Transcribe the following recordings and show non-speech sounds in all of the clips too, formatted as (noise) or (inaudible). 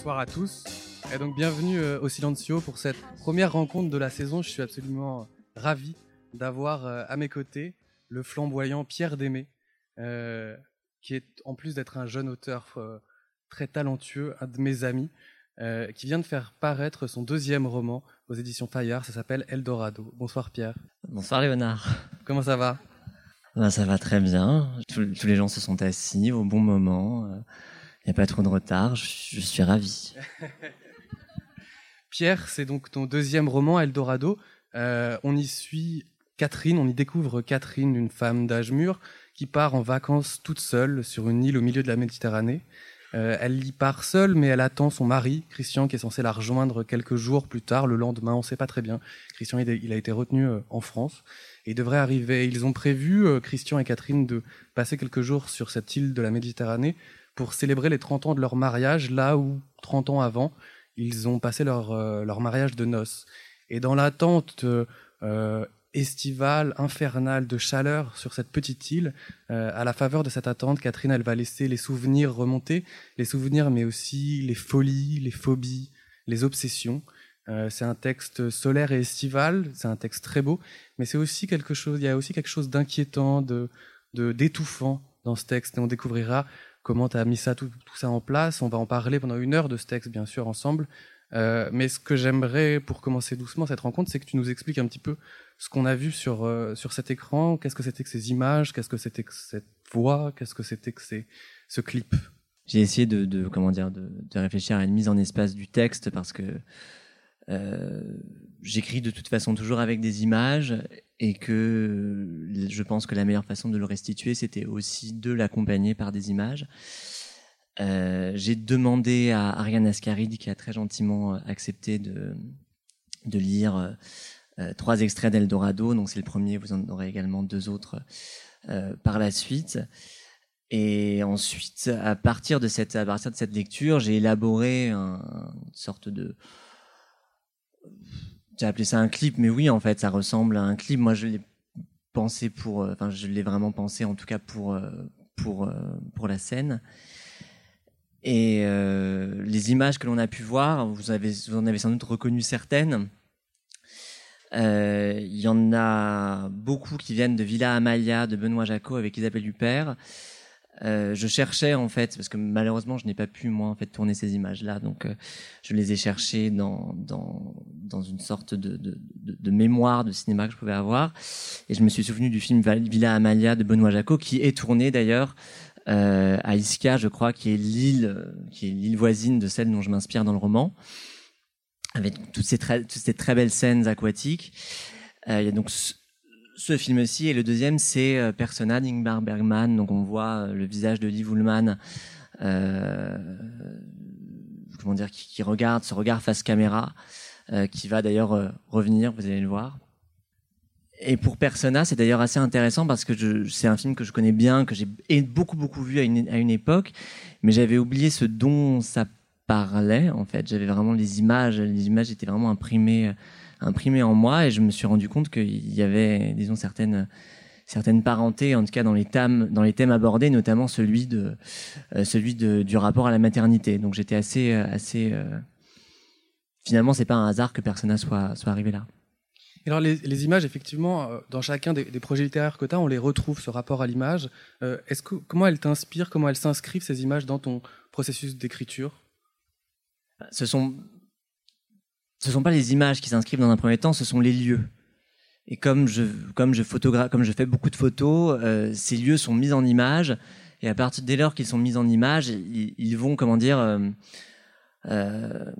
bonsoir à tous. Et donc bienvenue euh, au Silencio pour cette première rencontre de la saison. Je suis absolument ravi d'avoir euh, à mes côtés le flamboyant Pierre Démé, euh, qui est en plus d'être un jeune auteur très talentueux, un de mes amis, qui vient de faire paraître son deuxième roman aux éditions Fayard. Ça s'appelle Eldorado. Bonsoir Pierre. Bonsoir Léonard. Comment ça va? Ben, Ça va très bien. Tous, les gens se sont assis au bon moment. Il n'y a pas trop de retard. je suis ravi. (laughs) Pierre, c'est donc ton deuxième roman, Eldorado. Euh, on y suit Catherine, on y découvre Catherine, une femme d'âge mûr, qui part en vacances toute seule sur une île au milieu de la Méditerranée. Euh, elle y part seule, mais elle attend son mari, Christian, qui est censé la rejoindre quelques jours plus tard, le lendemain, on ne sait pas très bien. Christian, il a été retenu euh, en France et il devrait arriver. Ils ont prévu, Christian et Catherine, de passer quelques jours sur cette île de la Méditerranée pour célébrer les 30 ans de leur mariage, là où 30 ans avant, ils ont passé leur, euh, leur mariage de noces. Et dans l'attente euh, estivale, infernale, de chaleur sur cette petite île, euh, à la faveur de cette attente, Catherine, elle va laisser les souvenirs remonter, les souvenirs, mais aussi les folies, les phobies, les obsessions. c'est un texte solaire et estival, c'est un texte très beau, mais c'est aussi quelque chose, il y a aussi quelque chose d'inquiétant, de, d'étouffant dans ce texte, et on découvrira comment tu as mis ça, tout, ça en place. On va en parler pendant une heure de ce texte, bien sûr, ensemble. Euh, mais ce que j'aimerais, pour commencer doucement cette rencontre, c'est que tu nous expliques un petit peu ce qu'on a vu sur, euh, sur cet écran, qu'est-ce que c'était que ces images, qu'est-ce que c'était que cette voix, qu'est-ce que c'était que ce clip? J'ai essayé de, comment dire, de, réfléchir à une mise en espace du texte parce que j'écris de toute façon toujours avec des images et que je pense que la meilleure façon de le restituer, c'était aussi de l'accompagner par des images. Euh, j'ai demandé à Ariane Ascaride, qui a très gentiment accepté de, de lire euh, trois extraits d'Eldorado. Donc c'est le premier, vous en aurez également deux autres euh, par la suite. Et ensuite, à partir de cette, à partir de cette lecture, j'ai élaboré une sorte de j'ai appelé ça un clip, mais oui, en fait, ça ressemble à un clip. Moi, je l'ai pensé pour, euh, enfin, je l'ai vraiment pensé, en tout cas pour euh, pour euh, pour la scène. Et les images que l'on a pu voir, vous avez vous en avez sans doute reconnu certaines. Il y en a beaucoup qui viennent de Villa Amalia de Benoît Jacot avec Isabelle Huppert. Euh, je cherchais en fait, parce que malheureusement je n'ai pas pu moi en fait tourner ces images-là, donc euh, je les ai cherchées dans, dans, dans une sorte de, de, de, de, mémoire de cinéma que je pouvais avoir, et je me suis souvenu du film Villa Amalia de Benoît Jacot, qui est tourné d'ailleurs euh, à Ischia, je crois, qui est l'île qui est l'île voisine de celle dont je m'inspire dans le roman, avec toutes ces très, toutes ces très belles scènes aquatiques. Euh, il y a donc ce film-ci. Et le deuxième, c'est euh, Persona d'Ingmar Bergman. Donc on voit euh, le visage de Liv Ullmann, euh, comment dire, qui, regarde, ce regard face caméra, qui va d'ailleurs revenir, vous allez le voir. Et pour Persona, c'est d'ailleurs assez intéressant parce que c'est un film que je connais bien, que j'ai beaucoup beaucoup vu à une, à une époque, mais j'avais oublié ce dont ça parlait en fait. J'avais vraiment les images, les images étaient vraiment imprimées imprimé en moi et je me suis rendu compte qu'il y avait, disons, certaines certaines parentés, en tout cas dans les thèmes, dans les thèmes abordés, notamment celui de euh, celui de, du rapport à la maternité. Donc j'étais assez euh, assez euh... finalement c'est pas un hasard que Persona soit soit arrivé là. Alors les, les, images, effectivement, euh, dans chacun des, des projets littéraires que tu as, on les retrouve, ce rapport à l'image. est-ce que, comment elles t'inspirent, comment elles s'inscrivent, ces images, dans ton processus d'écriture? Ce sont ce sont pas les images qui s'inscrivent dans un premier temps, ce sont les lieux. Et comme je, comme je comme je fais beaucoup de photos, euh, ces lieux sont mis en image. Et à partir dès lors qu'ils sont mis en image, ils, ils vont, comment dire, euh, euh,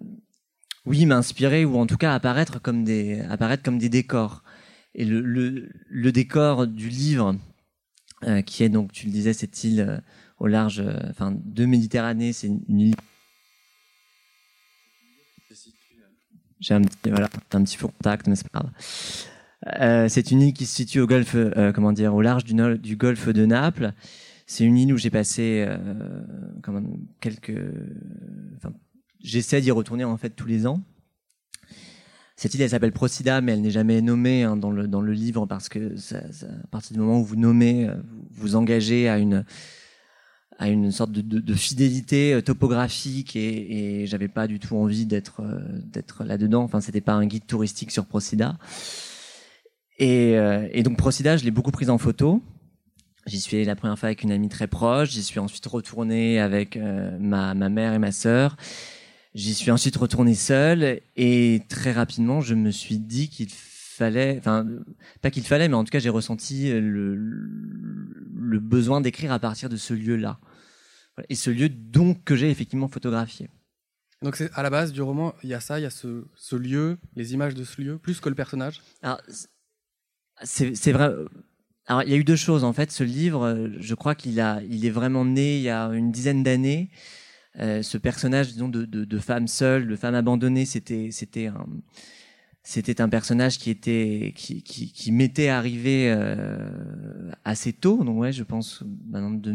oui, m'inspirer ou en tout cas apparaître comme des, apparaître comme des décors. Et le, le, le décor du livre, euh, qui est donc, tu le disais, cette île euh, au large, euh, enfin, de Méditerranée, c'est une île J'ai un petit, voilà, un petit faux contact, mais c'est pas grave. Euh, c'est une île qui se situe au golfe, euh, comment dire, au large du, golfe de Naples. C'est une île où j'ai passé euh, comment, quelques. Enfin, j'essaie d'y retourner en fait tous les ans. Cette île, elle s'appelle Procida, mais elle n'est jamais nommée hein, dans, le, dans le livre parce que ça, ça, à partir du moment où vous nommez, vous vous engagez à une à une sorte de, fidélité euh, topographique et, et j'avais pas du tout envie d'être euh, d'être là-dedans. Enfin, c'était pas un guide touristique sur Procida. Et, euh, et donc Procida, je l'ai beaucoup prise en photo. J'y suis allé la première fois avec une amie très proche. J'y suis ensuite retourné avec ma, mère et ma sœur. J'y suis ensuite retourné seul et très rapidement, je me suis dit qu'il fallait, enfin, pas qu'il fallait, mais en tout cas, j'ai ressenti le besoin d'écrire à partir de ce lieu-là. Et ce lieu donc que j'ai effectivement photographié. Donc c'est à la base du roman, il y a ça, il y a ce, ce lieu, les images de ce lieu, plus que le personnage. Alors c'est vrai. Alors il y a eu deux choses en fait. Ce livre, je crois qu'il a, il est vraiment né il y a une dizaine d'années. Euh, ce personnage, disons, de, de, de, femme seule, de femme abandonnée, c'était, c'était un, c'était un personnage qui était qui, qui, qui m'était arrivé euh, assez tôt donc ouais je pense de,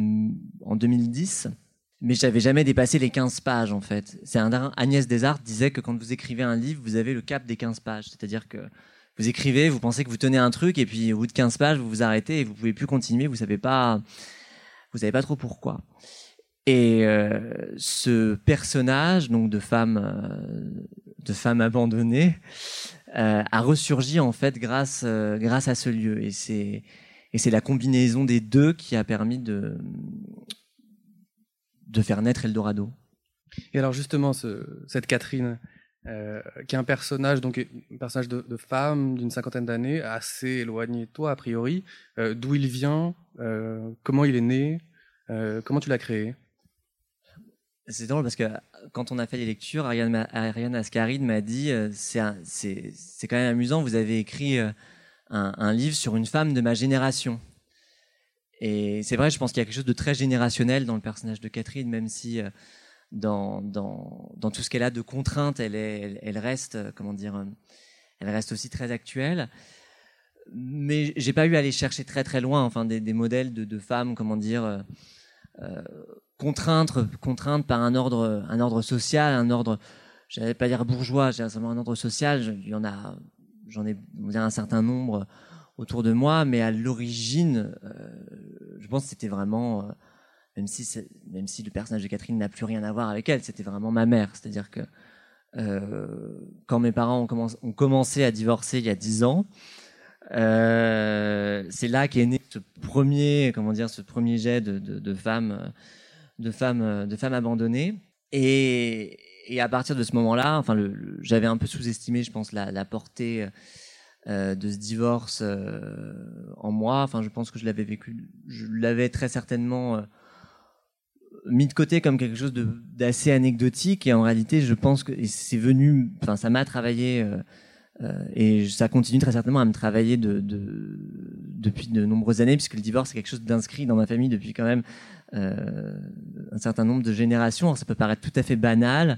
en 2010 mais j'avais jamais dépassé les 15 pages en fait. C'est un Agnès Desarts disait que quand vous écrivez un livre vous avez le cap des 15 pages. C'est-à-dire que vous écrivez vous pensez que vous tenez un truc et puis au bout de 15 pages vous vous arrêtez et vous pouvez plus continuer vous savez pas vous savez pas trop pourquoi. Et euh, ce personnage donc de femme euh, de femme abandonnée euh, a ressurgi en fait grâce euh, grâce à ce lieu et c'est et c'est la combinaison des deux qui a permis de de faire naître Eldorado. Et alors justement ce, cette Catherine euh, qui est un personnage donc un personnage de, de femme d'une cinquantaine d'années assez éloigné de toi a priori d'où il vient comment il est né comment tu l'as créé? C'est drôle parce que quand on a fait les lectures, Ariane, Ariane Ascaride m'a dit euh, c'est quand même amusant, vous avez écrit euh, un, livre sur une femme de ma génération. Et c'est vrai, je pense qu'il y a quelque chose de très générationnel dans le personnage de Catherine, même si euh, dans, dans, dans tout ce qu'elle a de contraintes, elle, elle, elle, reste, comment dire, elle reste aussi très actuelle. Mais j'ai pas eu à aller chercher très très loin, enfin des, des modèles de, de femmes, comment dire. Euh, contrainte, contrainte par un ordre, un ordre social, un ordre, j'allais pas dire bourgeois, j'ai seulement un ordre social. Il y en a, j'en ai un certain nombre autour de moi, mais à l'origine, euh, je pense que c'était vraiment, euh, même si même si le personnage de Catherine n'a plus rien à voir avec elle, c'était vraiment ma mère. C'est-à-dire que euh, quand mes parents ont commencé à divorcer il y a dix ans, euh, c'est là qu'est né ce premier, comment dire, ce premier jet de, de, de femmes de femmes, euh, de femmes abandonnées. Et, et à partir de ce moment-là, enfin, j'avais un peu sous-estimé, je pense, la, la portée euh, de ce divorce euh, en moi. Enfin, je pense que je l'avais vécu, je l'avais très certainement euh, mis de côté comme quelque chose d'assez anecdotique. Et en réalité, je pense que c'est venu, enfin, ça m'a travaillé. Euh, et ça continue très certainement à me travailler de, de, depuis de nombreuses années, puisque le divorce est quelque chose d'inscrit dans ma famille depuis quand même euh, un certain nombre de générations. Alors, ça peut paraître tout à fait banal,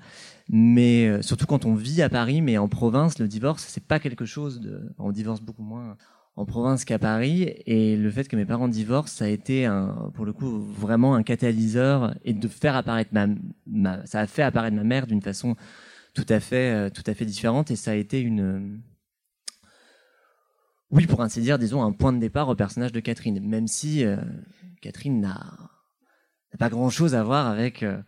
mais euh, surtout quand on vit à Paris, mais en province, le divorce, c'est pas quelque chose de. On divorce beaucoup moins en province qu'à Paris, et le fait que mes parents divorcent, ça a été un, pour le coup vraiment un catalyseur et de faire apparaître ma, ma ça a fait apparaître ma mère d'une façon tout à fait, euh, tout à fait différente, et ça a été une oui, pour ainsi dire, disons, un point de départ au personnage de Catherine, même si euh, Catherine n'a pas grand chose à voir avec, euh,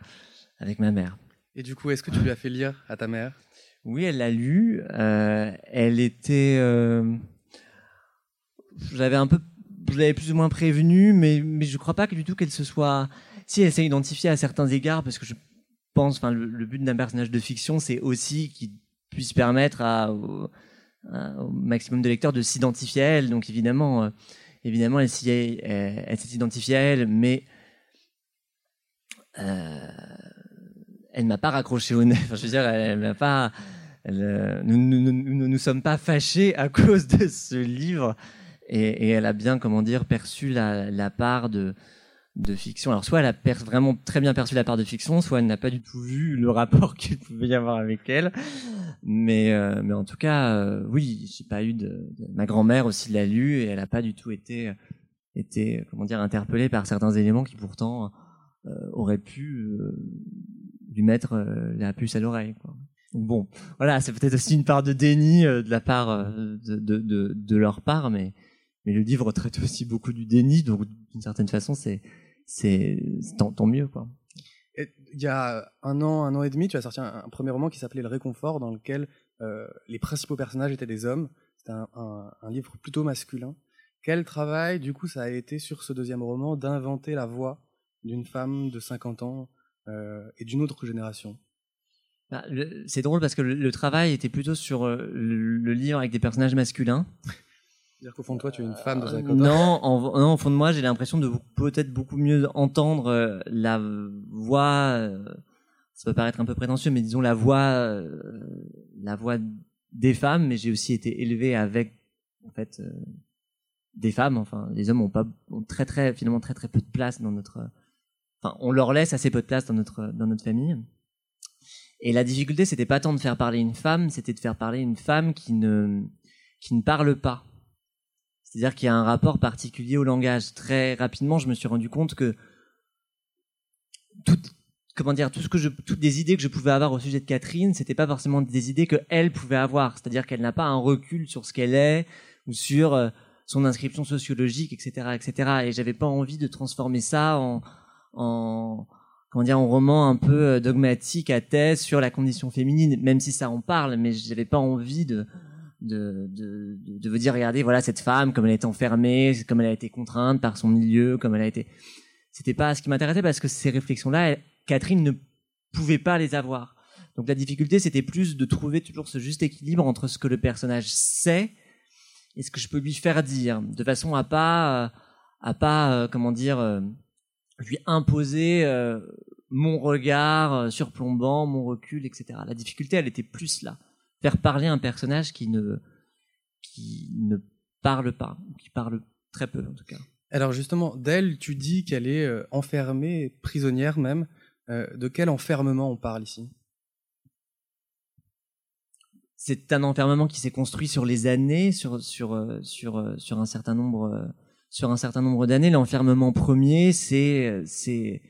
avec ma mère. Et du coup, est-ce que tu lui as fait lire à ta mère? Oui, elle l'a lu. Euh, elle était. Euh, J'avais un peu. Je l'avais plus ou moins prévenue, mais, mais je ne crois pas que du tout qu'elle se soit. Si elle s'est identifiée à certains égards, parce que je pense, enfin, le, but d'un personnage de fiction, c'est aussi qu'il puisse permettre au, maximum de lecteurs de s'identifier à elle. Donc évidemment, euh, évidemment, elle, s'est identifiée à elle, mais euh, elle m'a pas raccroché au nez. (laughs) Je veux dire, elle, elle m'a pas. Elle, euh, nous, nous, nous, nous, nous sommes pas fâchés à (laughs) cause de ce livre, et, et elle a bien, comment dire, perçu la, la part de de fiction. Alors soit elle a vraiment très bien perçu la part de fiction, soit elle n'a pas du tout vu le rapport (laughs) qu'il pouvait y avoir avec elle. Mais euh, mais en tout cas, euh, oui, j'ai pas eu de, ma grand-mère aussi l'a lu et elle a pas du tout été été comment dire interpellée par certains éléments qui pourtant euh, aurait pu euh, lui mettre euh, la puce à l'oreille. Bon, voilà, c'est peut-être aussi une part de déni de la part de, de, de, leur part, mais, mais le livre traite aussi beaucoup du déni, donc d'une certaine façon, c'est c'est tant, tant mieux quoi. Il y a un an, un an et demi, tu as sorti un, premier roman qui s'appelait Le Réconfort, dans lequel euh, les principaux personnages étaient des hommes. C'était un, un, livre plutôt masculin. Quel travail, du coup, ça a été sur ce deuxième roman d'inventer la voix d'une femme de 50 ans euh, et d'une autre génération? Bah, C'est drôle parce que le, travail était plutôt sur euh, le, livre avec des personnages masculins. C'est-à-dire qu'au fond de toi, tu es une femme de 50 ans Non, non, au fond de moi, j'ai l'impression de peut-être beaucoup mieux entendre euh, la voix. ça peut paraître un peu prétentieux, mais disons la voix, la voix des femmes. Mais j'ai aussi été élevé avec, en fait, des femmes. Enfin, les hommes ont pas ont très très finalement très très peu de place dans notre. Enfin, on leur laisse assez peu de place dans notre dans notre famille. Et la difficulté, c'était pas tant de faire parler une femme, c'était de faire parler une femme qui ne qui ne parle pas. C'est-à-dire qu'il y a un rapport particulier au langage. Très rapidement, je me suis rendu compte que tout, comment dire, tout ce que je, toutes les idées que je pouvais avoir au sujet de Catherine, c'était pas forcément des idées que elle pouvait avoir. C'est-à-dire qu'elle n'a pas un recul sur ce qu'elle est ou sur euh, son inscription sociologique, etc., etc. Et j'avais pas envie de transformer ça en, en comment dire, en roman un peu euh, dogmatique à thèse sur la condition féminine, même si ça en parle, mais j'avais pas envie de de, de, de, vous dire, regardez, voilà cette femme, comme elle est enfermée, comme elle a été contrainte par son milieu, comme elle a été. C'était pas ce qui m'intéressait parce que ces réflexions-là, Catherine ne pouvait pas les avoir. Donc la difficulté, c'était plus de trouver toujours ce juste équilibre entre ce que le personnage sait est ce que je peux lui faire dire, de façon à pas, euh, à pas, euh, comment dire, euh, lui imposer mon regard surplombant, mon recul, etc. La difficulté, elle était plus là, faire parler un personnage qui ne, qui ne parle pas, qui parle très peu en tout cas. Alors justement, d'elle, tu dis qu'elle est enfermée, prisonnière même. de quel enfermement on parle ici? C'est un enfermement qui s'est construit sur les années, sur sur euh, sur euh, sur un certain nombre euh, sur un certain nombre d'années. L'enfermement premier, c'est c'est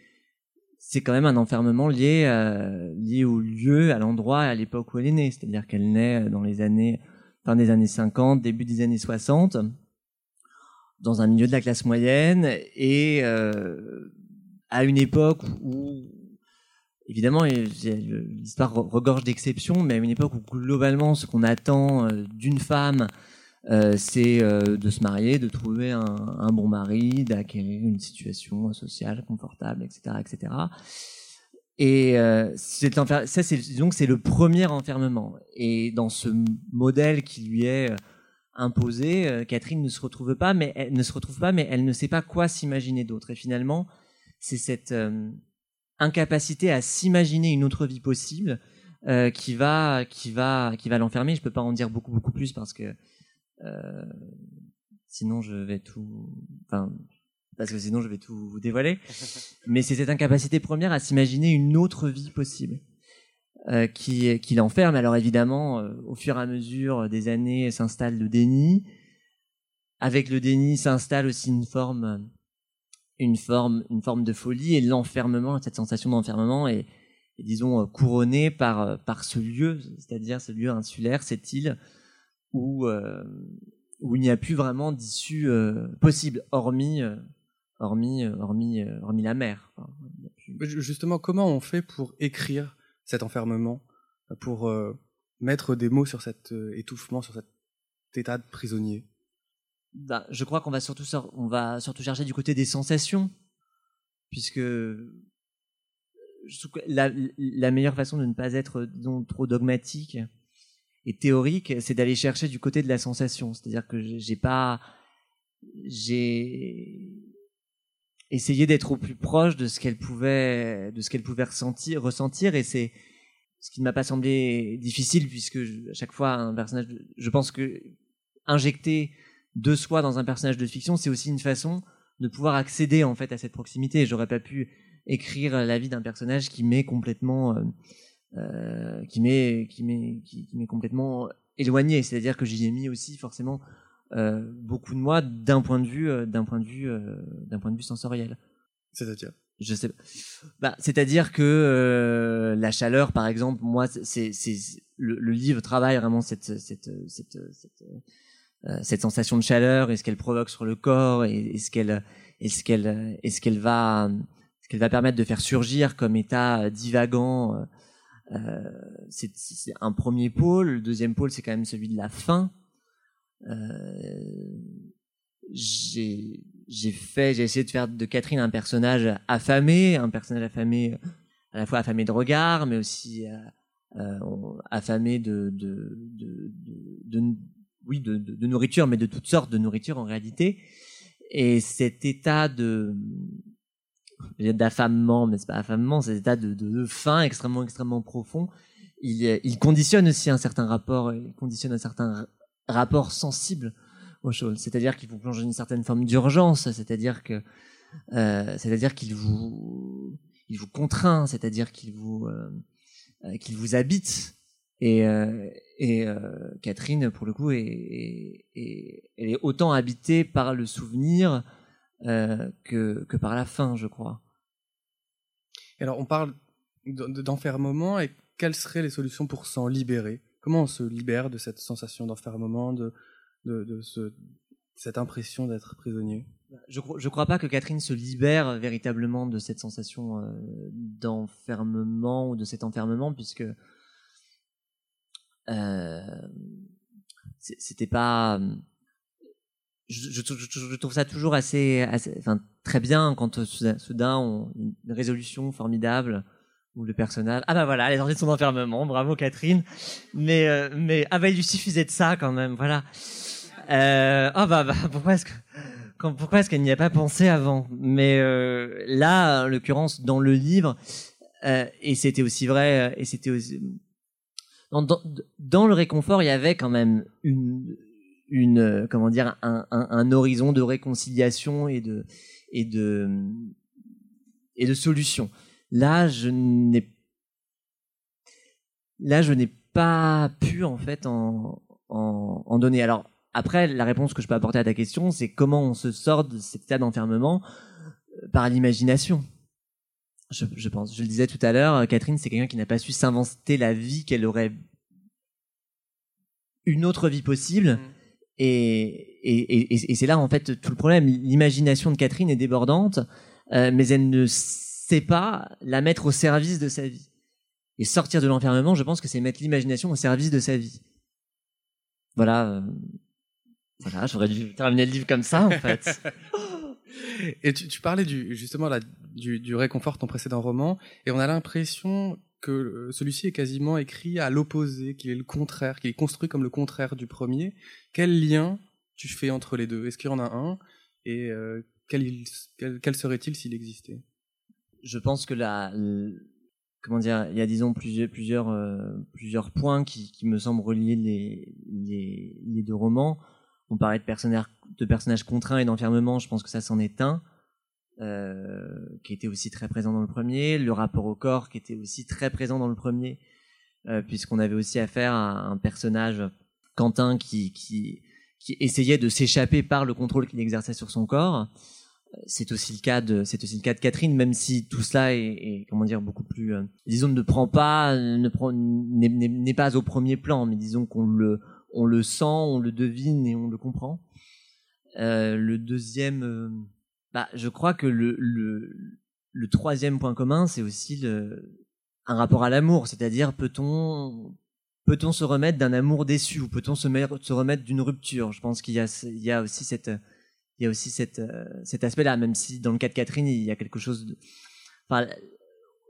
c'est quand même un enfermement lié lié au lieu, à l'endroit, à l'époque où elle est née. C'est-à-dire qu'elle naît dans les années fin des années 50, début des années 60, dans un milieu de la classe moyenne et à une époque où évidemment, l'histoire regorge d'exceptions, mais à une époque où globalement, ce qu'on attend euh, d'une femme, euh, c'est euh, de se marier, de trouver un, bon mari, d'acquérir une situation sociale confortable, etc., etc. Et c'est ça, c'est donc c'est le premier enfermement. Et dans ce modèle qui lui est imposé, Catherine ne se retrouve pas, mais elle ne se retrouve pas, mais elle ne sait pas quoi s'imaginer d'autre. Et finalement, c'est cette incapacité à s'imaginer une autre vie possible euh, qui va qui va qui va l'enfermer. Je peux pas en dire beaucoup beaucoup plus parce que euh, sinon je vais tout enfin parce que sinon je vais tout vous dévoiler. (laughs) Mais c'est cette incapacité première à s'imaginer une autre vie possible. Euh, qui, qui l'enferme. Alors évidemment, euh, au fur et à mesure des années, s'installe le déni. Avec le déni s'installe aussi une forme une forme, une forme de folie et l'enfermement, cette sensation d'enfermement est, disons, euh, couronnée par, par ce lieu, c'est-à-dire ce lieu insulaire, cette île où, euh, où il n'y a plus vraiment d'issue possible, hormis, hormis, hormis, hormis la mer. Justement, comment on fait pour écrire cet enfermement, pour mettre des mots sur cet étouffement, sur cet état de prisonnier? Bah, je crois qu'on va surtout on va surtout chercher du côté des sensations, puisque la, la meilleure façon de ne pas être disons, trop dogmatique et théorique, c'est d'aller chercher du côté de la sensation. C'est-à-dire que j'ai pas, j'ai essayé d'être au plus proche de ce qu'elle pouvait, de ce qu'elle pouvait ressentir, et c'est ce qui ne m'a pas semblé difficile puisque à chaque fois un personnage, je pense que injecter de soi dans un personnage de fiction, c'est aussi une façon de pouvoir accéder en fait à cette proximité. J'aurais pas pu écrire la vie d'un personnage qui m'est complètement, euh, euh qui m'est, qui m'est, qui, m'est complètement éloigné. C'est-à-dire que j'y ai mis aussi forcément euh, beaucoup de moi d'un point de vue, euh, d'un point de vue, euh, d'un point de vue sensoriel. C'est-à-dire? Je sais bah, c'est-à-dire que la chaleur par exemple moi c'est c'est le, le, livre travaille vraiment cette cette cette, cette euh, cette sensation de chaleur et ce qu'elle provoque sur le corps et, ce qu'elle et ce qu'elle et ce qu'elle va ce qu'elle va permettre de faire surgir comme état divagant. Euh, c'est un premier pôle. Le deuxième pôle, c'est quand même celui de la fin. j'ai j'ai fait, j'ai essayé de faire de Catherine un personnage affamé, un personnage affamé à la fois affamé de regard, mais aussi euh, affamé de, de, de, de, oui, de, de, nourriture, mais de toutes sortes de nourriture en réalité. Et cet état de d'affamement, mais c'est pas affamement, cet état de, de, faim extrêmement extrêmement profond, il, il conditionne aussi un certain rapport, il conditionne un certain rapport sensible aux choses. C'est-à-dire qu'il vous plonge dans une certaine forme d'urgence, c'est-à-dire que euh, c'est-à-dire qu'il vous il vous contraint, c'est-à-dire qu'il vous euh, euh qu'il vous habite. Et, euh, et euh, Catherine, pour le coup, est, est, elle est autant habitée par le souvenir euh, que, que par la fin, je crois. Alors, on parle d'enfermement et quelles seraient les solutions pour s'en libérer? Comment on se libère de cette sensation d'enfermement, de, de, de ce, cette impression d'être prisonnier? Je ne crois pas que Catherine se libère véritablement de cette sensation euh, d'enfermement ou de cet enfermement, puisque euh, c'était pas. Je, je, je, trouve ça toujours assez, assez, enfin très bien quand soudain on une résolution formidable où le personnage ah bah voilà elle est de son enfermement bravo Catherine. Mais euh, mais ah bah il lui suffisait de ça quand même voilà. Euh, ah bah, bah pourquoi est-ce que pourquoi est-ce qu'elle n'y a pas pensé avant? Mais euh, là, en l'occurrence, dans le livre, euh, et c'était aussi vrai, et c'était aussi dans, le réconfort, il y avait quand même une, une comment dire, un, un, un horizon de réconciliation et de et de et de solution. Là, je n'ai là, je n'ai pas pu en fait en, en, en donner. Alors après, la réponse que je peux apporter à ta question, c'est comment on se sort de cet état d'enfermement euh, par l'imagination. Je, je, pense, je le disais tout à l'heure, euh, Catherine, c'est quelqu'un qui n'a pas su s'inventer la vie qu'elle aurait une autre vie possible. Mm. Et, et, et, c'est là en fait tout le problème. L'imagination de Catherine est débordante, euh, mais elle ne sait pas la mettre au service de sa vie. Et sortir de l'enfermement, je pense que c'est mettre l'imagination au service de sa vie. Voilà. Euh, voilà, j'aurais dû terminer le livre comme ça, en fait. (laughs) et tu, parlais justement là, du, du réconfort ton précédent roman, et on a l'impression que euh, celui-ci est quasiment écrit à l'opposé, qu'il est le contraire, qu'il est construit comme le contraire du premier. Quel lien tu fais entre les deux? Est-ce qu'il y en a un? Et euh, quel, quel, quel serait-il s'il existait? Je pense que la, comment dire, il y a disons plusieurs plusieurs euh, plusieurs points qui, qui me semblent relier les, les, les deux romans. On parlait de personnages, de personnages contraints et d'enfermement, je pense que ça s'en est un, qui était aussi très présent dans le premier, le rapport au corps qui était aussi très présent dans le premier, euh, puisqu'on avait aussi affaire à un personnage, Quentin, qui, essayait de s'échapper par le contrôle qu'il exerçait sur son corps. C'est aussi le cas de, c'est aussi le cas de Catherine, même si tout cela est, comment dire, beaucoup plus, euh, disons, ne prend pas, ne prend, n'est pas au premier plan, mais disons qu'on le, on le sent, on le devine et on le comprend. Euh, le deuxième, euh, bah, je crois que le, le, le troisième point commun, c'est aussi le, un rapport à l'amour, c'est-à-dire peut-on peut-on se remettre d'un amour déçu ou peut-on se, se remettre d'une rupture? Je pense qu'il y y a aussi cette il y a aussi cette, cet aspect-là, même si dans le cas de Catherine, il y a quelque chose de... Enfin,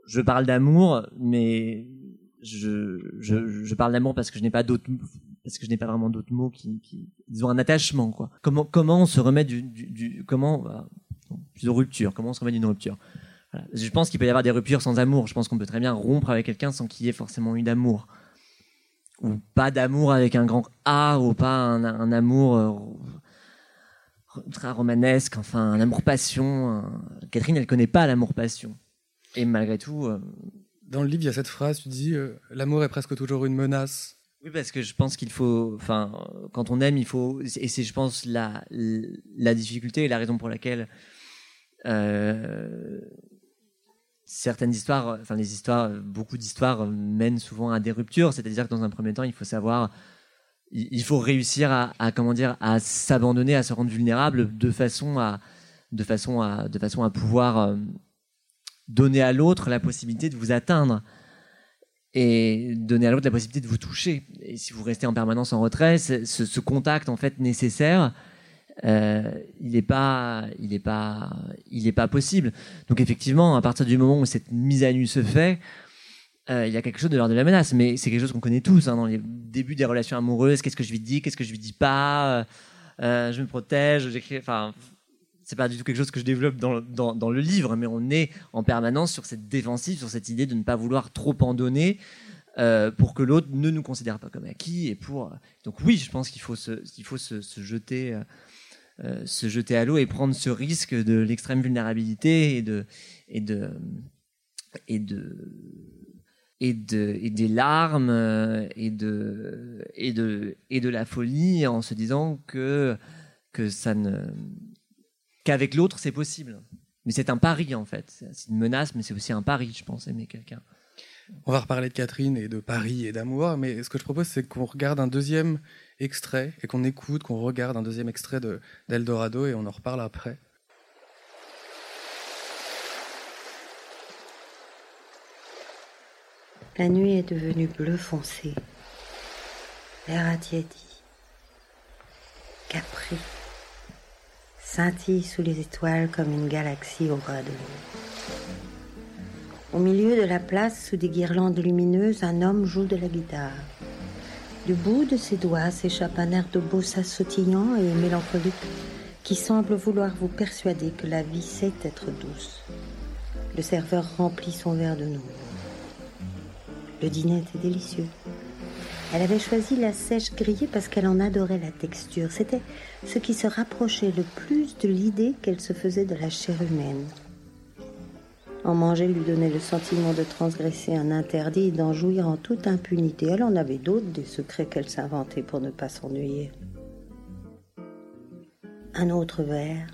je parle d'amour, mais je, je, je parle d'amour parce que je n'ai pas d'autres parce que je n'ai pas vraiment d'autres mots qui, qui ils ont un attachement quoi. Comment comment on se remet du, du, du comment de rupture, comment on se remet d'une rupture? Voilà. Je pense qu'il peut y avoir des ruptures sans amour. Je pense qu'on peut très bien rompre avec quelqu'un sans qu'il y ait forcément eu d'amour ou pas d'amour avec un grand A ou pas un, un amour euh, très romanesque, enfin un amour passion. Catherine, elle connaît pas l'amour passion. Et malgré tout. Euh, Dans le livre, il y a cette phrase, tu dis euh, l'amour est presque toujours une menace. Oui, parce que je pense qu'il faut, enfin, quand on aime, il faut, et c'est, je pense, la, la difficulté et la raison pour laquelle euh, certaines histoires, enfin, les histoires, beaucoup d'histoires mènent souvent à des ruptures. C'est-à-dire que dans un premier temps, il faut savoir, il, faut réussir à, comment dire, à s'abandonner, à se rendre vulnérable de façon à, de façon à, de façon à pouvoir euh, donner à l'autre la possibilité de vous atteindre et donner à l'autre la possibilité de vous toucher. Et si vous restez en permanence en retrait, ce, ce, contact en fait nécessaire, euh, il n'est pas, il est pas, il est pas possible. Donc effectivement, à partir du moment où cette mise à nu se fait, euh, il y a quelque chose de l'ordre de la menace. Mais c'est quelque chose qu'on connaît tous hein, dans les débuts des relations amoureuses. Qu'est-ce que je lui dis Qu'est-ce que je lui dis pas euh, Je me protège. J'écris. Enfin, c'est pas du tout quelque chose que je développe dans, le livre, mais on est en permanence sur cette défensive, sur cette idée de ne pas vouloir trop en donner. Pour que l'autre ne nous considère pas comme acquis et pour donc oui je pense qu'il faut se, il faut se jeter euh, se jeter à l'eau et prendre ce risque de l'extrême vulnérabilité et de et de et de et, de, et des larmes euh, et de, et, de, et de la folie en se disant que, que ça ne qu'avec l'autre c'est possible. Mais c'est un pari en fait. C'est une menace, mais c'est aussi un pari, je pense, aimer quelqu'un. On va reparler de Catherine et de Paris et d'amour, mais ce que je propose, c'est qu'on regarde un deuxième extrait et qu'on écoute, qu'on regarde un deuxième extrait d'Eldorado et on en reparle après. La nuit est devenue bleu foncé. L'air a tiédi. Capri scintille sous les étoiles comme une galaxie au ras de. Au milieu de la place, sous des guirlandes lumineuses, un homme joue de la guitare. Du bout de ses doigts s'échappe un air de bossa sautillant et mélancolique qui semble vouloir vous persuader que la vie sait être douce. Le serveur remplit son verre de nouveau. Le dîner était délicieux. Elle avait choisi la sèche grillée parce qu'elle en adorait la texture. C'était ce qui se rapprochait le plus de l'idée qu'elle se faisait de la chair humaine. En manger lui donnait le sentiment de transgresser un interdit et d'en jouir en toute impunité. Elle en avait d'autres, des secrets qu'elle s'inventait pour ne pas s'ennuyer. Un autre verre.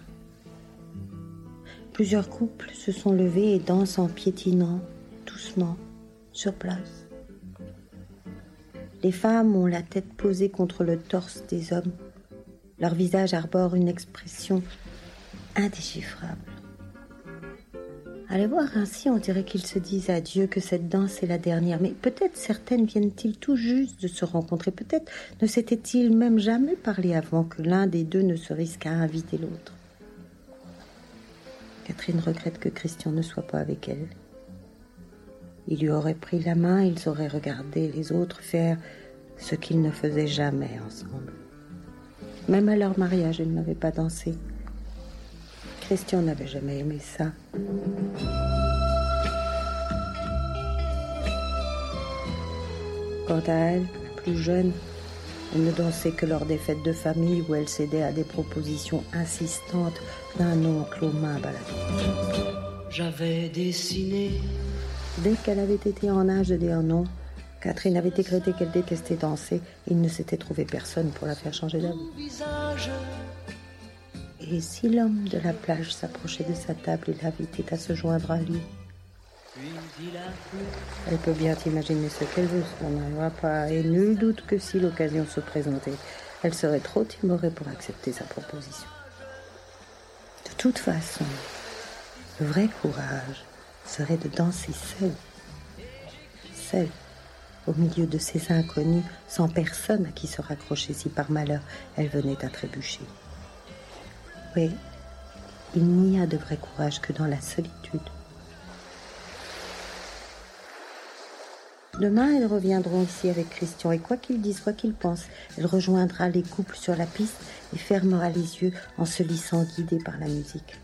Plusieurs couples se sont levés et dansent en piétinant, doucement, sur place. Les femmes ont la tête posée contre le torse des hommes. Leur visage arbore une expression indéchiffrable. À les voir ainsi, on dirait qu'ils se disent adieu, que cette danse est la dernière. Mais peut-être certaines viennent-ils tout juste de se rencontrer. Peut-être ne s'étaient-ils même jamais parlé avant que l'un des deux ne se risque à inviter l'autre. Catherine regrette que Christian ne soit pas avec elle. Il lui aurait pris la main, ils auraient regardé les autres faire ce qu'ils ne faisaient jamais ensemble. Même à leur mariage, ils n'avaient pas dansé. Christian n'avait jamais aimé ça. Quant à elle, plus jeune, elle ne dansait que lors des fêtes de famille où elle cédait à des propositions insistantes d'un oncle aux mains baladées. J'avais dessiné Dès qu'elle avait été en âge de dire non, Catherine avait décrété qu'elle détestait danser. Il ne s'était trouvé personne pour la faire changer d'avis. Et si l'homme de la plage s'approchait de sa table et l'invitait à se joindre à lui Elle peut bien imaginer ce qu'elle veut, ça n'arrivera pas. Et nul doute que si l'occasion se présentait, elle serait trop timorée pour accepter sa proposition. De toute façon, le vrai courage, serait de danser seule, seule, au milieu de ces inconnus, sans personne à qui se raccrocher si par malheur elle venait à trébucher. Il n'y a de vrai courage que dans la solitude. Demain, elles reviendront ici avec Christian et quoi qu'il dise, quoi qu'il pense, elle rejoindra les couples sur la piste et fermera les yeux en se laissant guider par la musique.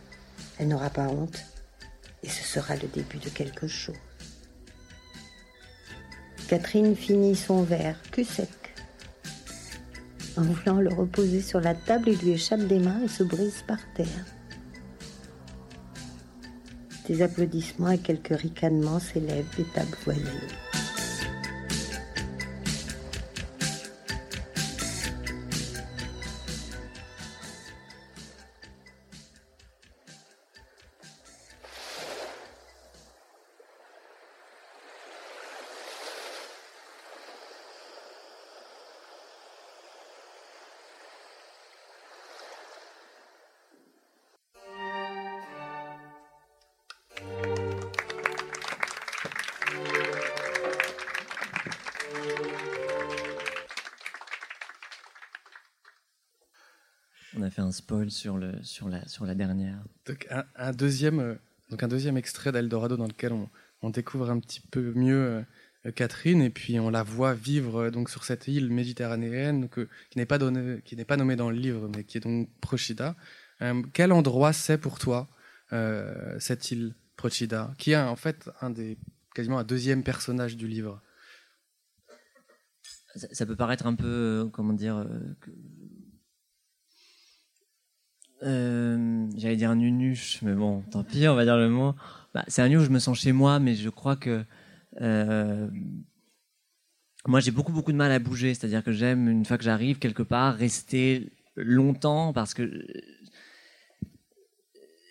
Elle n'aura pas honte, et ce sera le début de quelque chose. Catherine finit son verre, cul sec. En voulant le reposer sur la table, il lui échappe des mains et se brise par terre. Des applaudissements et quelques ricanements s'élèvent des tables voisines. Spoil sur, le, sur, la, sur la dernière. Donc un, un deuxième, euh, donc un deuxième extrait d'Eldorado dans lequel on, on découvre un petit peu mieux euh, Catherine et puis on la voit vivre euh, donc sur cette île méditerranéenne que- qui n'est pas donnée, qui n'est pas nommée dans le livre, mais qui est donc Procida. Euh, quel endroit c'est pour toi euh, cette île Procida, qui est en fait un des quasiment un deuxième personnage du livre? Ça, ça peut paraître un peu, comment dire, euh, j'allais dire un nunuche, mais bon, tant pis, on va dire le mot. Bah, c'est un lieu où je me sens chez moi, mais je crois que euh, moi j'ai beaucoup beaucoup de mal à bouger, c'est-à-dire que j'aime une fois que j'arrive quelque part rester longtemps parce que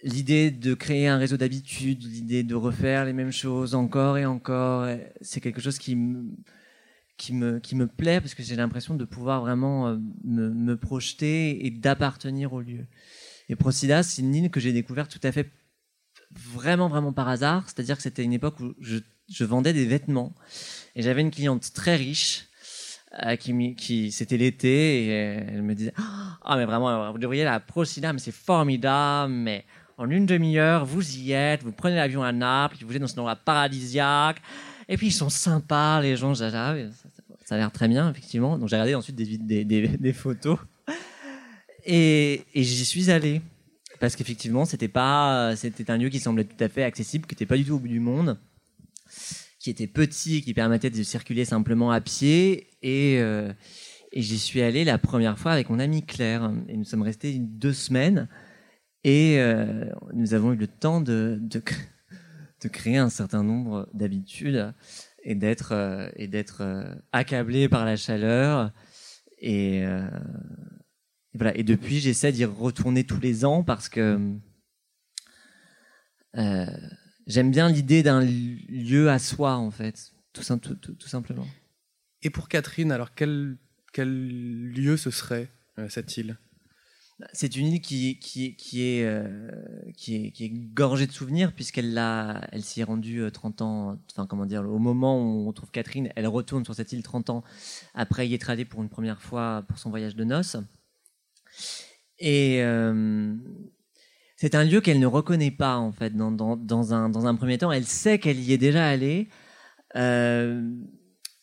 l'idée de créer un réseau d'habitudes, l'idée de refaire les mêmes choses encore et encore, c'est quelque chose qui me me, plaît parce que j'ai l'impression de pouvoir vraiment euh, me projeter et d'appartenir au lieu. Et Procida, c'est une île que j'ai découverte tout à fait vraiment, vraiment par hasard. C'est-à-dire que c'était une époque où je, vendais des vêtements et j'avais une cliente très riche euh, qui, c'était l'été et euh, elle me disait Ah, mais vraiment, vous devriez la Procida, mais c'est formidable, mais en une demi-heure, vous y êtes, vous prenez l'avion à Naples, vous êtes dans ce endroit paradisiaque. Et puis ils sont sympas, les gens. ça, ça- a l'air très bien, effectivement. Donc j'ai regardé ensuite des, des photos. Et, et j'y suis allé. Parce qu'effectivement, c'était pas, c'était un lieu qui semblait tout à fait accessible, qui n'était pas du tout au bout du monde, qui était petit, qui permettait de circuler simplement à pied. Et, euh, et j'y suis allé la première fois avec mon amie Claire. Et nous sommes restés deux semaines. Et euh, nous avons eu le temps de, de, de créer un certain nombre d'habitudes et d'être euh, et d'être euh, accablé par la chaleur et, euh, et voilà et depuis j'essaie d'y retourner tous les ans parce que euh, j'aime bien l'idée d'un lieu à soi en fait tout, sim- tout, tout- tout simplement Et pour Catherine, alors quel, quel lieu ce serait euh, cette île? C'est une île qui, qui, qui, est, euh, qui, est, qui est gorgée de souvenirs, puisqu'elle l'a, elle s'y est rendue euh, 30 ans, enfin, comment dire, au moment où on trouve Catherine, elle retourne sur cette île 30 ans après y être allée pour une première fois pour son voyage de noces. Et euh, c'est un lieu qu'elle ne reconnaît pas, en fait, dans, un, dans un premier temps. Elle sait qu'elle y est déjà allée, euh,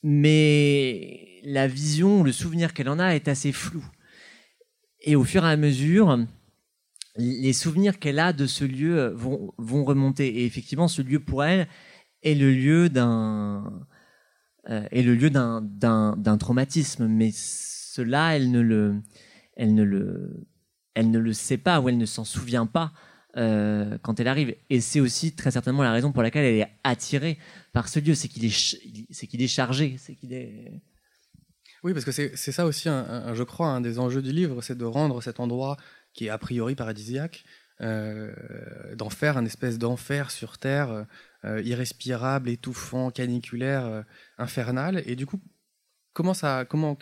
mais la vision, le souvenir qu'elle en a est assez flou. Et au fur et à mesure, les souvenirs qu'elle a de ce lieu vont, vont remonter. Et effectivement, ce lieu pour elle est le lieu d'un euh, est le lieu d'un traumatisme. Mais cela, elle ne le elle ne le elle ne le sait pas ou elle ne s'en souvient pas euh, quand elle arrive. Et c'est aussi très certainement la raison pour laquelle elle est attirée par ce lieu, c'est qu'il est c'est qu'il est chargé, c'est qu'il est Oui, parce que c'est ça aussi, je crois, un des enjeux du livre, c'est de rendre cet endroit qui est a priori paradisiaque, euh, d'en faire un espèce d'enfer sur Terre, euh, irrespirable, étouffant, caniculaire, infernal. Et du coup, comment, ça, comment,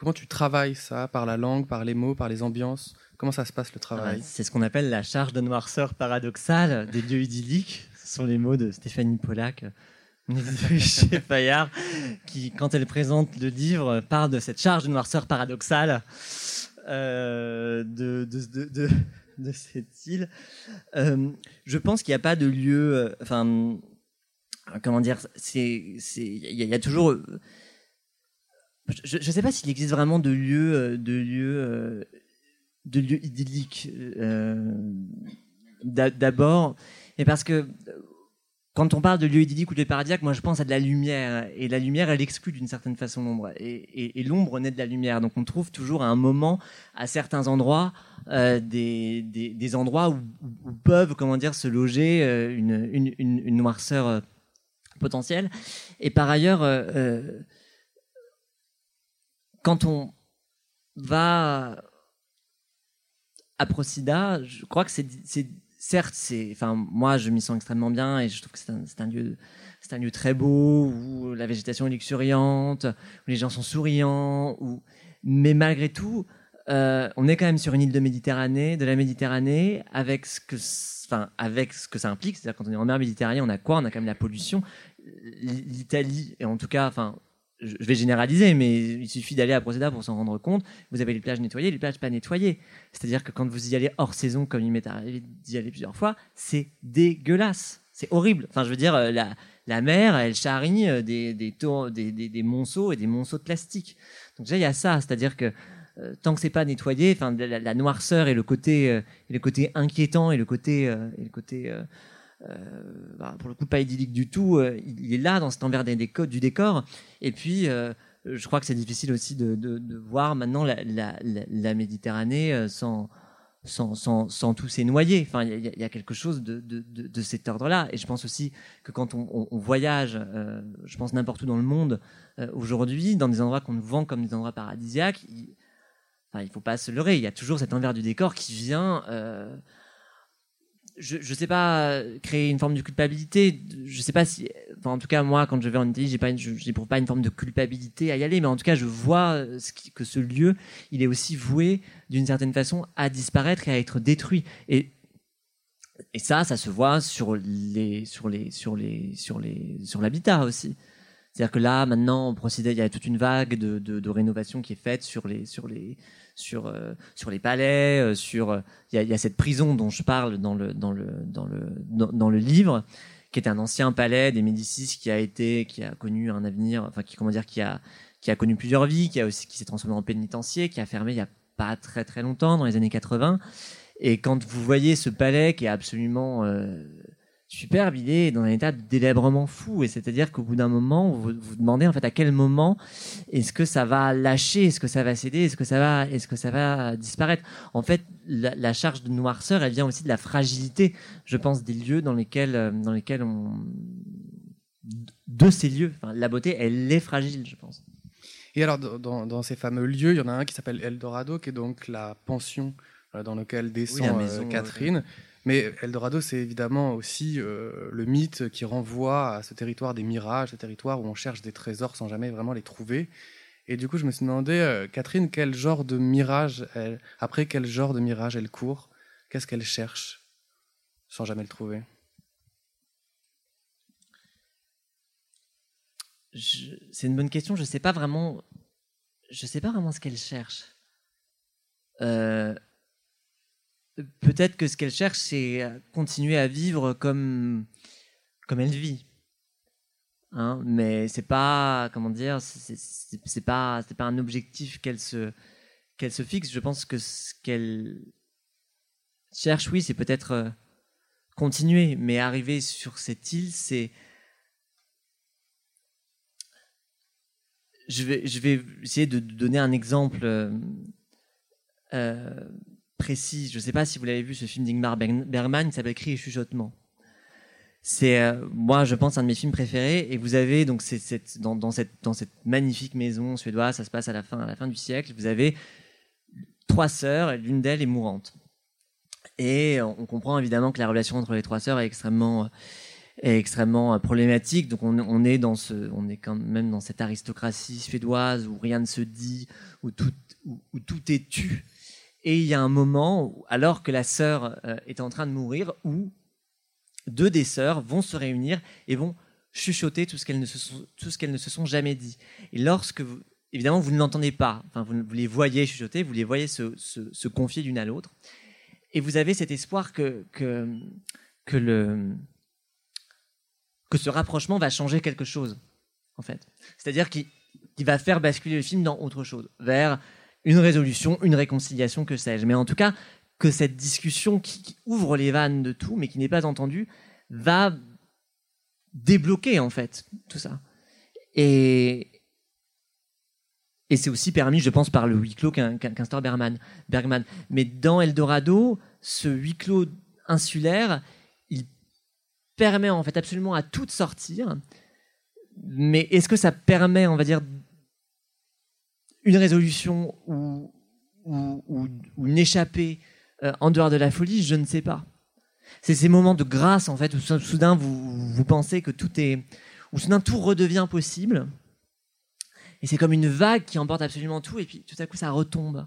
comment tu travailles ça Par la langue, par les mots, par les ambiances? Comment ça se passe le travail? C'est ce qu'on appelle la charge de noirceur paradoxale des lieux idylliques. Ce sont les mots de Stéphanie Pollack, de chez Fayard, qui, quand elle présente le livre, parle de cette charge de noirceur paradoxale euh, de, de, de, de, de cette île. Euh, je pense qu'il n'y a pas de lieu. euh, Enfin, comment dire c'est c'est Il y, a- il y a toujours. Je ne sais pas s'il existe vraiment de lieux, euh, de lieux euh, de euh, d'a- D'abord, et parce que quand on parle de lieux idylliques ou de paradisiaques, moi je pense à de la lumière. Et la lumière, elle exclut d'une certaine façon l'ombre. Et, l'ombre naît de la lumière. Donc on trouve toujours à un moment, à certains endroits, des, endroits où, peuvent, comment dire, se loger une, noirceur potentielle. Et par ailleurs, quand on va à Procida, je crois que c'est, certes, c'est, enfin, moi, je m'y sens extrêmement bien et je trouve que c'est un, c'est un lieu, c'est un lieu très beau où la végétation est luxuriante, où les gens sont souriants, où, mais malgré tout, euh, on est quand même sur une île de Méditerranée, de la Méditerranée, avec ce que, enfin, avec ce que ça implique. C'est-à-dire quand on est en mer Méditerranée, on a quoi? On a quand même la pollution. L'Italie, et en tout cas, enfin, je vais généraliser, mais il suffit d'aller à Procéda pour s'en rendre compte. Vous avez les plages nettoyées, les plages pas nettoyées. C'est-à-dire que quand vous y allez hors saison, comme il m'est arrivé d'y aller plusieurs fois, c'est dégueulasse. C'est horrible. Enfin, je veux dire, euh, la, mer, elle charrie euh, des, monceaux et des monceaux de plastique. Donc déjà, il y a ça. C'est-à-dire que euh, tant que c'est pas nettoyé, enfin, la, noirceur et le côté, inquiétant et le côté, bah, pour le coup pas idyllique du tout. Euh, il est là dans cet envers des du décor. Et puis euh, je crois que c'est difficile aussi de, voir maintenant la, Méditerranée sans, sans, sans, sans, tous ces noyés. Enfin, il y, a quelque chose de, de, cet ordre-là. Et je pense aussi que quand on, voyage, je pense n'importe où dans le monde aujourd'hui, dans des endroits qu'on nous vend comme des endroits paradisiaques, il, il faut pas se leurrer. Il y a toujours cet envers du décor qui vient je ne sais pas créer une forme de culpabilité. Je sais pas si, en tout cas moi quand je vais en Italie, j'ai pas, pas une forme de culpabilité à y aller, mais en tout cas je vois que ce lieu, il est aussi voué d'une certaine façon à disparaître et à être détruit. Et ça, ça se voit sur l'habitat aussi. C'est-à-dire que là, maintenant, on procédait, il y a toute une vague de, rénovation qui est faite sur les sur, euh, sur les palais, euh, sur euh, il y, a, cette prison dont je parle dans le, dans le, dans le, dans, le livre, qui est un ancien palais des Médicis qui a été, qui a connu un avenir, enfin qui comment dire, qui a, qui a connu plusieurs vies, qui a aussi, qui s'est transformé en pénitencier, qui a fermé il y a pas très très longtemps, dans les années 80. Et quand vous voyez ce palais qui est absolument superbe, il est dans un état de délabrement fou. Et c'est-à-dire qu'au bout d'un moment, vous vous demandez en fait à quel moment est-ce que ça va lâcher, est-ce que ça va céder, est-ce que ça va, est-ce que ça va disparaître. En fait, la, charge de noirceur, elle vient aussi de la fragilité, je pense, des lieux dans lesquels, euh, dans lesquels on, de ces lieux. Enfin, la beauté, elle est fragile, je pense. Et alors, dans, dans, ces fameux lieux, il y en a un qui s'appelle Eldorado, qui est donc la pension euh, dans laquelle descend euh, Catherine. Mais Eldorado, c'est évidemment aussi euh, le mythe qui renvoie à ce territoire des mirages, ce territoire où on cherche des trésors sans jamais vraiment les trouver. Et du coup, je me suis demandé, euh, Catherine, quel genre de mirage, après quel genre de mirage elle court Qu'est-ce qu'elle cherche sans jamais le trouver? C'est une bonne question. Je ne sais pas vraiment. Je sais pas vraiment ce qu'elle cherche. Euh, peut-être que ce qu'elle cherche, c'est continuer à vivre comme, comme elle vit. Hein, mais c'est pas, comment dire, c'est pas, pas un objectif qu'elle se, qu'elle se fixe. Je pense que ce qu'elle cherche, oui, c'est peut-être euh, continuer, mais arriver sur cette île, c'est je vais, je vais essayer de donner un exemple euh, euh. Je ne sais pas si vous l'avez vu, ce film d'Ingmar Bergman, il s'appelle Cri et chuchotement. C'est, euh, moi, je pense, un de mes films préférés. Et vous avez, donc, cette, dans, cette, dans cette magnifique maison suédoise, ça se passe à la fin, à la fin du siècle, vous avez trois sœurs, l'une d'elles est mourante. Et on comprend évidemment que la relation entre les trois sœurs est extrêmement, est extrêmement problématique. Donc on, on, est dans ce, on est quand même dans cette aristocratie suédoise où rien ne se dit, où tout, où, où tout est tu. Et il y a un moment, alors que la sœur euh, est en train de mourir, où deux des sœurs vont se réunir et vont chuchoter tout ce qu'elles ne se sont, tout ce qu'elles ne se sont jamais dit. Et lorsque vous, évidemment, vous ne l'entendez pas, enfin, vous, les voyez chuchoter, vous les voyez se, se, se confier l'une à l'autre, et vous avez cet espoir que, que, que, le, que ce rapprochement va changer quelque chose, en fait. C'est-à-dire qu'il va faire basculer le film dans autre chose, vers une résolution, une réconciliation, que sais-je. Mais en tout cas, que cette discussion qui, ouvre les vannes de tout, mais qui n'est pas entendue, va débloquer en fait tout ça. Et, et c'est aussi permis, je pense, par le huis clos qu'instaure Bergman, Bergman. Mais dans Eldorado, ce huis clos insulaire, il permet en fait absolument à tout de sortir. Mais est-ce que ça permet, on va dire, une résolution ou, une échappée euh, en dehors de la folie, je ne sais pas. C'est ces moments de grâce, en fait, où soudain vous, pensez que tout est. où soudain tout redevient possible. Et c'est comme une vague qui emporte absolument tout, et puis tout à coup ça retombe.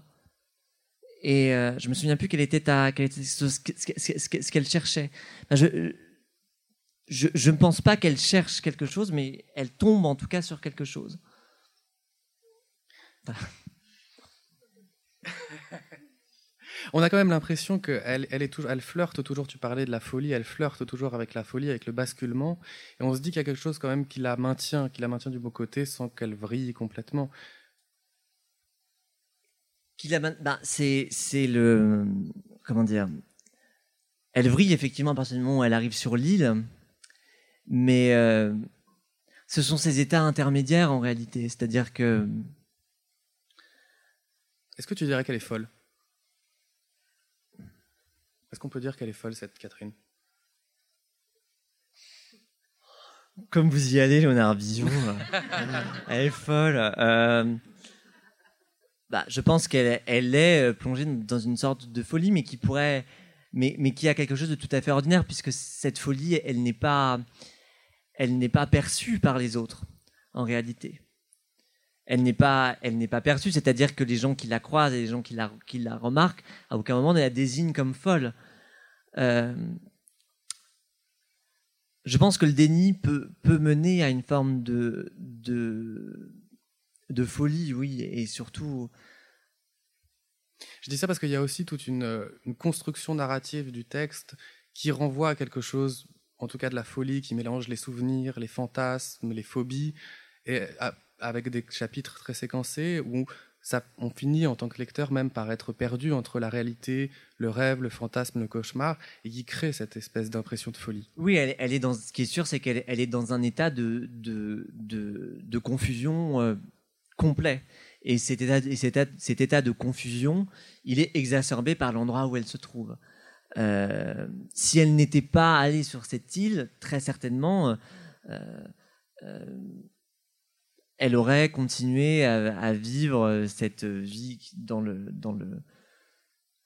Et euh, je me souviens plus quelle était, ta, quelle était ce, qu'elle cherchait. je ne pense pas qu'elle cherche quelque chose, mais elle tombe en tout cas sur quelque chose. (laughs) On a quand même l'impression qu'elle elle est toujours, elle flirte toujours. Tu parlais de la folie, elle flirte toujours avec la folie, avec le basculement. Et on se dit qu'il y a quelque chose quand même qui la maintient, qui la maintient du bon côté sans qu'elle vrille complètement. Qui la ben, c'est c'est le comment dire. Elle vrille effectivement à partir du moment où elle arrive sur l'île, mais euh, ce sont ces états intermédiaires en réalité. C'est-à-dire que. Est-ce que tu dirais qu'elle est folle? Est-ce qu'on peut dire qu'elle est folle, cette Catherine? Comme vous y allez, Léonard Vision, (laughs) elle est folle. Euh, bah, je pense qu'elle elle est euh, plongée dans une sorte de folie, mais qui pourrait, mais, mais qui a quelque chose de tout à fait ordinaire, puisque cette folie, elle n'est pas, elle n'est pas perçue par les autres, en réalité. Elle n'est pas, elle n'est pas perçue, c'est-à-dire que les gens qui la croisent et les gens qui la, qui la remarquent, à aucun moment ne la désignent comme folle. Euh, je pense que le déni peut, peut mener à une forme de, de, folie, oui, et surtout. Je dis ça parce qu'il y a aussi toute une, une construction narrative du texte qui renvoie à quelque chose en tout cas de la folie qui mélange les souvenirs, les fantasmes, les phobies, et avec des chapitres très séquencés où on finit en tant que lecteur même par être perdu entre la réalité, le rêve, le fantasme, le cauchemar, et qui crée cette espèce d'impression de folie. Oui, elle, est dans, ce qui est sûr, c'est qu'elle elle est dans un état de, de, de, confusion euh, complet. Et cet état, et cet, état, cet état de confusion, il est exacerbé par l'endroit où elle se trouve. Euh, si elle n'était pas allée sur cette île, très certainement, euh, elle aurait continué à, vivre cette vie dans le, dans le,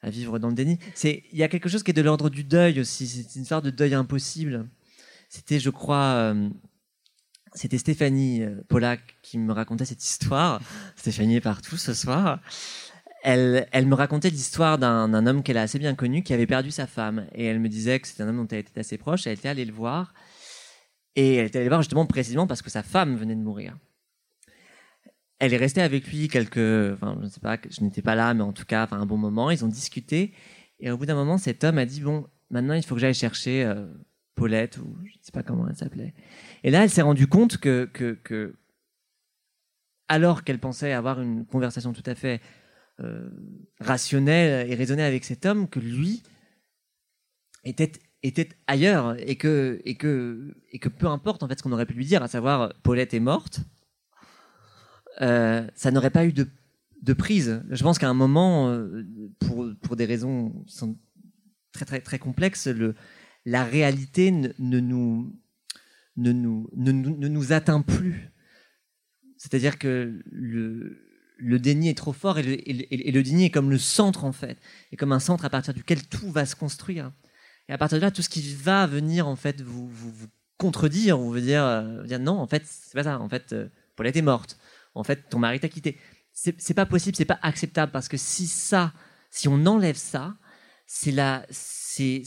à vivre dans le déni. C'est, il y a quelque chose qui est de l'ordre du deuil aussi. C'est une sorte de deuil impossible. C'était, je crois, c'était Stéphanie Pollack qui me racontait cette histoire. (laughs) Stéphanie est partout ce soir elle, me racontait l'histoire d'un homme qu'elle a assez bien connu qui avait perdu sa femme. Et elle me disait que c'était un homme dont elle était assez proche. Elle était allée le voir. Et elle était allée le voir justement précisément parce que sa femme venait de mourir. Elle est restée avec lui quelques, enfin, je ne sais pas, je n'étais pas là, mais en tout cas, enfin, un bon moment. Ils ont discuté. Et au bout d'un moment, cet homme a dit, bon, maintenant, il faut que j'aille chercher euh, Paulette, ou je ne sais pas comment elle s'appelait. Et là, elle s'est rendue compte que, que, que alors qu'elle pensait avoir une conversation tout à fait euh, rationnel et raisonné avec cet homme que lui était était ailleurs et que et que et que peu importe en fait ce qu'on aurait pu lui dire, à savoir Paulette est morte, euh, ça n'aurait pas eu de prise. Je pense qu'à un moment, euh, pour des raisons très très très complexes, le la réalité ne, ne nous ne nous ne, nous atteint plus. C'est-à-dire que le déni est trop fort et le, déni est comme le centre en fait, et comme un centre à partir duquel tout va se construire. Et à partir de là, tout ce qui va venir en fait vous, vous, vous dire, euh, dire, non, en fait, c'est pas ça. En fait, euh, Paulette est morte. En fait, ton mari t'a quitté. C'est pas possible, c'est pas acceptable parce que si ça, si on enlève ça, c'est la, c'est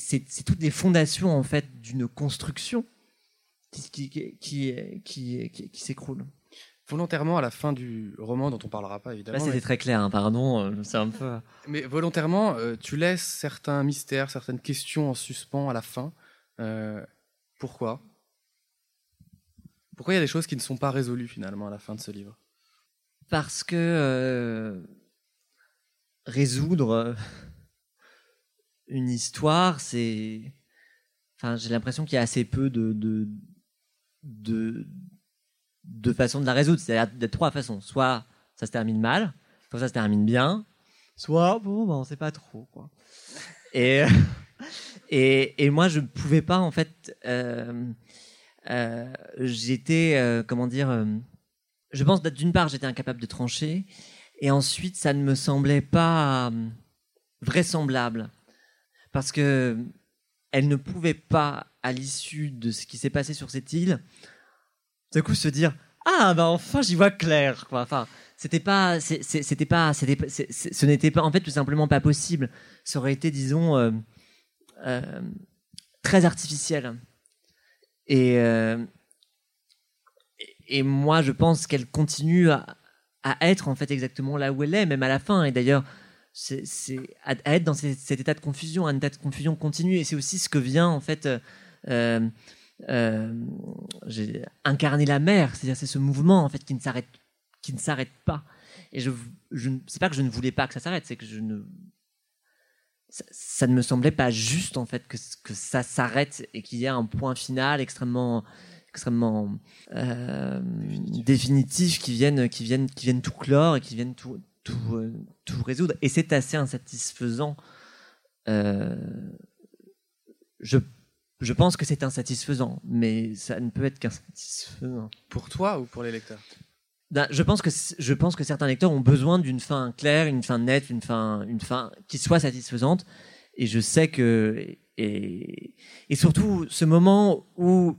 toutes les fondations en fait d'une construction qui, qui, qui, qui, qui s'écroule volontairement à la fin du roman dont on parlera pas évidemment. Là, c'était très clair, hein, pardon, euh, c'est un peu. Mais volontairement, euh, tu laisses certains mystères, certaines questions en suspens à la fin. Euh, pourquoi? Pourquoi il y a des choses qui ne sont pas résolues finalement à la fin de ce livre? Parce que résoudre une histoire, c'est. Enfin, j'ai l'impression qu'il y a assez peu de, de, de deux façons de la résoudre. C'est-à-dire de trois façons. Soit ça se termine mal, soit ça se termine bien, soit bon, ben, on sait pas trop. Quoi. Et, (laughs) et, et moi, je ne pouvais pas, en fait. Euh, euh, j'étais, euh, comment dire. Je pense d'une part, j'étais incapable de trancher, et ensuite, ça ne me semblait pas euh, vraisemblable. Parce que elle ne pouvait pas, à l'issue de ce qui s'est passé sur cette île, d'un coup se dire ah bah enfin j'y vois clair. Enfin c'était pas c'était pas c'était ce n'était pas en fait tout simplement pas possible. Ça aurait été disons euh, euh, très artificiel. Et et moi je pense qu'elle continue à, être en fait exactement là où elle est, même à la fin. Et d'ailleurs, c'est à, être dans cet, état de confusion, un état de confusion continue. Et c'est aussi ce que vient en fait euh, euh, j'ai incarné la mer, c'est-à-dire c'est ce mouvement en fait qui ne s'arrête qui ne s'arrête pas. Et je, je c'est pas que je ne voulais pas que ça s'arrête, c'est que ça, ne me semblait pas juste en fait que, que ça s'arrête et qu'il y ait un point final extrêmement extrêmement euh, définitif. qui vienne qui vienne qui vienne tout clore et qui vienne tout tout, euh, tout résoudre. Et c'est assez insatisfaisant. Euh, je je pense que c'est insatisfaisant, mais ça ne peut être qu'insatisfaisant. Pour toi ou pour les lecteurs? Ben, je pense que je pense que certains lecteurs ont besoin d'une fin claire, une fin nette, une fin une fin qui soit satisfaisante. Et je sais que et, et surtout ce moment où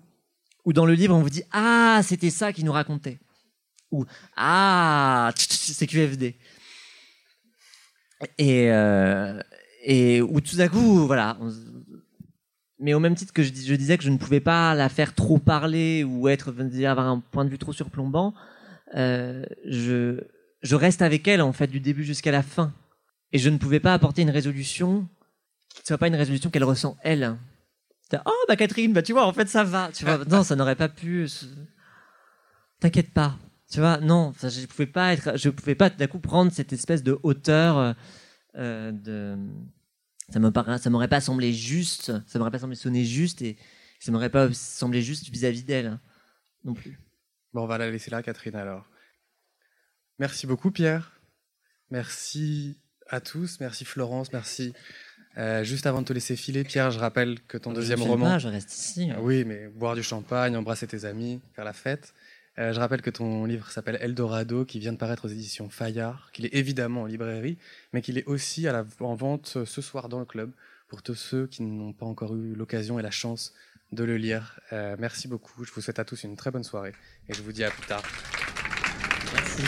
où dans le livre on vous dit ah c'était ça qu'il nous racontait ou ah c'est QFD et euh, et où tout à coup voilà mais au même titre que je, disais que je ne pouvais pas la faire trop parler ou être avoir un point de vue trop surplombant, euh, je, je reste avec elle en fait du début jusqu'à la fin. Et je ne pouvais pas apporter une résolution qui ne soit pas une résolution qu'elle ressent elle. Oh bah Catherine, bah tu vois, en fait ça va. Tu vois, non, ça n'aurait pas pu. T'inquiète pas. Tu vois, non, je pouvais pas être, je pouvais pas d'un coup prendre cette espèce de hauteur euh, de ça me ça m'aurait pas semblé juste, ça m'aurait pas semblé sonner juste et ça m'aurait pas semblé juste vis-à-vis d'elle hein, non plus. Bon, on va la laisser là, Catherine, alors. Merci beaucoup, Pierre. Merci à tous. Merci, Florence. Merci. Euh, juste avant de te laisser filer, Pierre, je rappelle que ton deuxième roman. Pas, je reste ici. Hein. Oui, mais boire du champagne, embrasser tes amis, faire la fête. Euh, je rappelle que ton livre s'appelle Eldorado, qui vient de paraître aux éditions Fayard, qu'il est évidemment en librairie, mais qu'il est aussi à la, en vente euh, ce soir dans le club pour tous ceux qui n'ont pas encore eu l'occasion et la chance de le lire. Euh, merci beaucoup. Je vous souhaite à tous une très bonne soirée et je vous dis à plus tard. Merci.